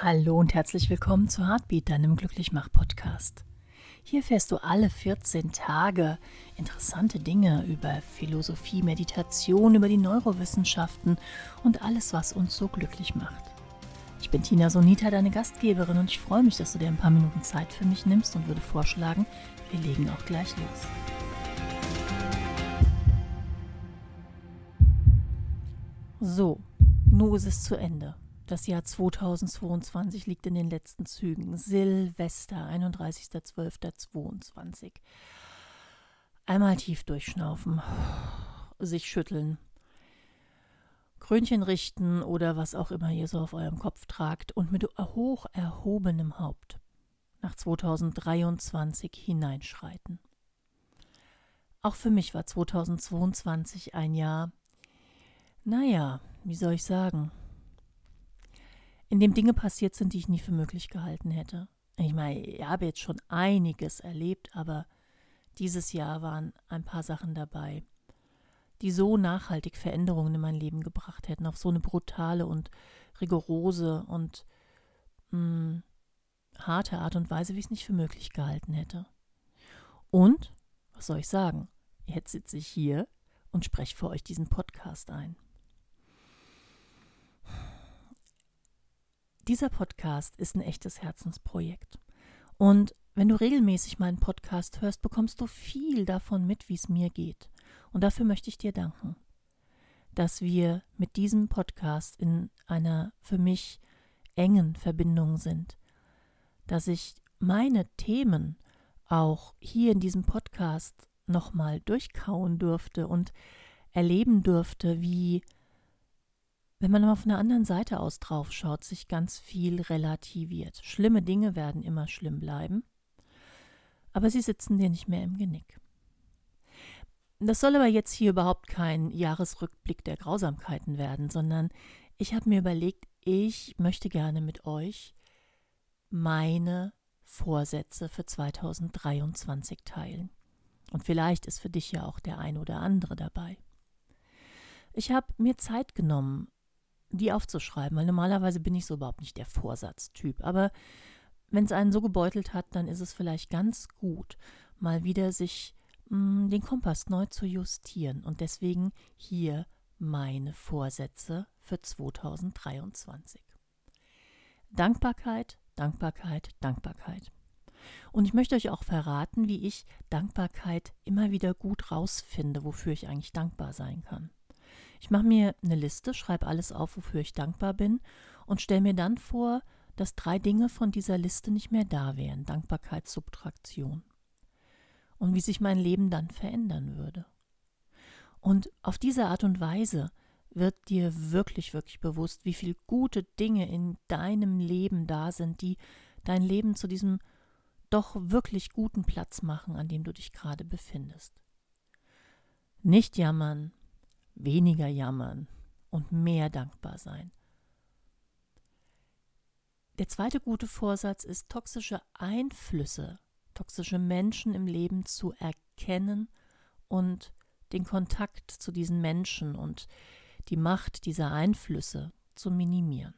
Hallo und herzlich willkommen zu Heartbeat, deinem Glücklichmach-Podcast. Hier fährst du alle 14 Tage interessante Dinge über Philosophie, Meditation, über die Neurowissenschaften und alles, was uns so glücklich macht. Ich bin Tina Sonita, deine Gastgeberin, und ich freue mich, dass du dir ein paar Minuten Zeit für mich nimmst und würde vorschlagen, wir legen auch gleich los. So, nun ist es zu Ende. Das Jahr 2022 liegt in den letzten Zügen. Silvester, 31.12.22. Einmal tief durchschnaufen, sich schütteln, Krönchen richten oder was auch immer ihr so auf eurem Kopf tragt und mit hoch erhobenem Haupt nach 2023 hineinschreiten. Auch für mich war 2022 ein Jahr, naja, wie soll ich sagen, in dem Dinge passiert sind, die ich nie für möglich gehalten hätte. Ich meine, ich habe jetzt schon einiges erlebt, aber dieses Jahr waren ein paar Sachen dabei, die so nachhaltig Veränderungen in mein Leben gebracht hätten, auf so eine brutale und rigorose und mh, hm, harte Art und Weise, wie ich es nicht für möglich gehalten hätte. Und, was soll ich sagen, jetzt sitze ich hier und spreche für euch diesen Podcast ein. Dieser Podcast ist ein echtes Herzensprojekt. Und wenn du regelmäßig meinen Podcast hörst, bekommst du viel davon mit, wie es mir geht. Und dafür möchte ich dir danken, dass wir mit diesem Podcast in einer für mich engen Verbindung sind, dass ich meine Themen auch hier in diesem Podcast nochmal durchkauen durfte und erleben durfte, wie wenn man auf einer anderen Seite aus drauf schaut, sich ganz viel relativiert. Schlimme Dinge werden immer schlimm bleiben, aber sie sitzen dir nicht mehr im Genick. Das soll aber jetzt hier überhaupt kein Jahresrückblick der Grausamkeiten werden, sondern ich habe mir überlegt, ich möchte gerne mit euch meine Vorsätze für 2023 teilen. Und vielleicht ist für dich ja auch der ein oder andere dabei. Ich habe mir Zeit genommen, die aufzuschreiben, weil normalerweise bin ich so überhaupt nicht der Vorsatztyp. Aber wenn es einen so gebeutelt hat, dann ist es vielleicht ganz gut, mal wieder sich mh, hm, den Kompass neu zu justieren. Und deswegen hier meine Vorsätze für 2023. Dankbarkeit, Dankbarkeit, Dankbarkeit. Und ich möchte euch auch verraten, wie ich Dankbarkeit immer wieder gut rausfinde, wofür ich eigentlich dankbar sein kann. Ich mache mir eine Liste, schreibe alles auf, wofür ich dankbar bin und stelle mir dann vor, dass drei Dinge von dieser Liste nicht mehr da wären. Dankbarkeitssubtraktion. Und wie sich mein Leben dann verändern würde. Und auf diese Art und Weise wird dir wirklich, wirklich bewusst, wie viele gute Dinge in deinem Leben da sind, die dein Leben zu diesem doch wirklich guten Platz machen, an dem du dich gerade befindest. Nicht jammern, weniger jammern und mehr dankbar sein. Der zweite gute Vorsatz ist, toxische Einflüsse, toxische Menschen im Leben zu erkennen und den Kontakt zu diesen Menschen und die Macht dieser Einflüsse zu minimieren.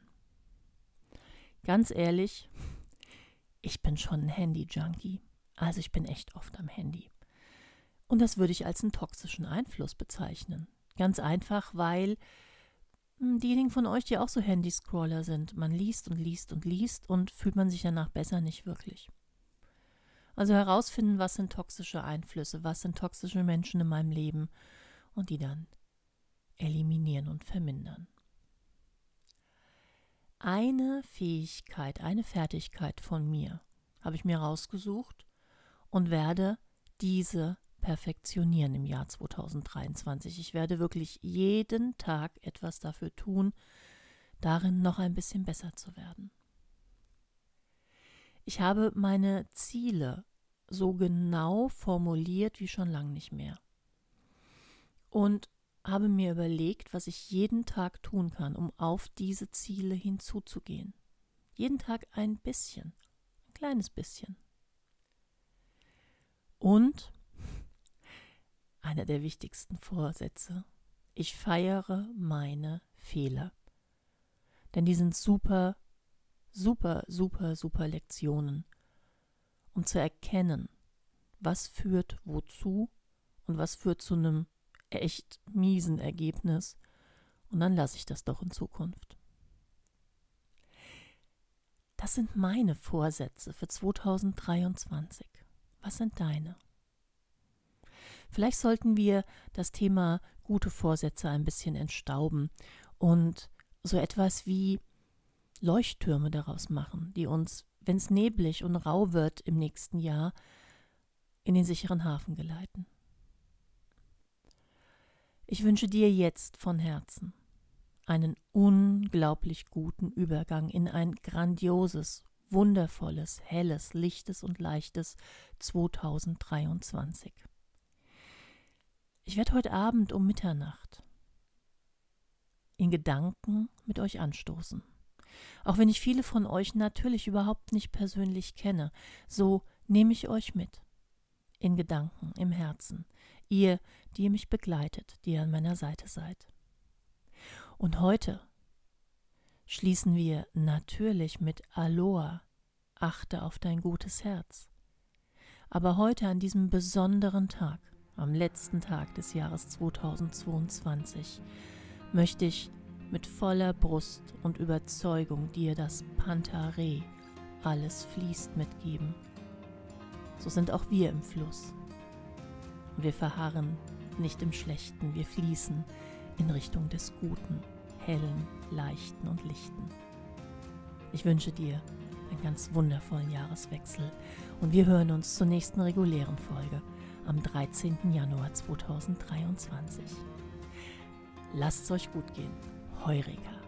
Ganz ehrlich, ich bin schon ein Handy-Junkie. Also ich bin echt oft am Handy. Und das würde ich als einen toxischen Einfluss bezeichnen. Ganz einfach, weil hm, diejenigen von euch, die auch so Handyscroller sind, man liest und liest und liest und fühlt man sich danach besser nicht wirklich. Also herausfinden, was sind toxische Einflüsse, was sind toxische Menschen in meinem Leben und die dann eliminieren und vermindern. Eine Fähigkeit, eine Fertigkeit von mir habe ich mir rausgesucht und werde diese perfektionieren im Jahr 2023. Ich werde wirklich jeden Tag etwas dafür tun, darin noch ein bisschen besser zu werden. Ich habe meine Ziele so genau formuliert wie schon lange nicht mehr. Und habe mir überlegt, was ich jeden Tag tun kann, um auf diese Ziele hinzuzugehen. Jeden Tag ein bisschen, ein kleines bisschen. Und einer der wichtigsten Vorsätze. Ich feiere meine Fehler. Denn die sind super super, super, super Lektionen, um zu erkennen, was führt wozu und was führt zu einem echt miesen Ergebnis. Und dann lasse ich das doch in Zukunft. Das sind meine Vorsätze für 2023. Was sind deine? Vielleicht sollten wir das Thema gute Vorsätze ein bisschen entstauben und so etwas wie Leuchttürme daraus machen, die uns, wenn es neblig und rau wird im nächsten Jahr, in den sicheren Hafen geleiten. Ich wünsche dir jetzt von Herzen einen unglaublich guten Übergang in ein grandioses, wundervolles, helles, lichtes und leichtes 2023. Ich werde heute Abend um Mitternacht in Gedanken mit euch anstoßen. Auch wenn ich viele von euch natürlich überhaupt nicht persönlich kenne, so nehme ich euch mit. In Gedanken, im Herzen. Ihr, die ihr mich begleitet, die ihr an meiner Seite seid. Und heute schließen wir natürlich mit Aloha. Achte auf dein gutes Herz. Aber heute an diesem besonderen Tag, am letzten Tag des Jahres 2022, möchte ich mit voller Brust und Überzeugung dir das Pantare, alles fließt, mitgeben. So sind auch wir im Fluss. Und wir verharren nicht im Schlechten, wir fließen in Richtung des Guten, Hellen, Leichten und Lichten. Ich wünsche dir einen ganz wundervollen Jahreswechsel und wir hören uns zur nächsten regulären Folge am 13. Januar 2023. Lasst es euch gut gehen. Heuriger.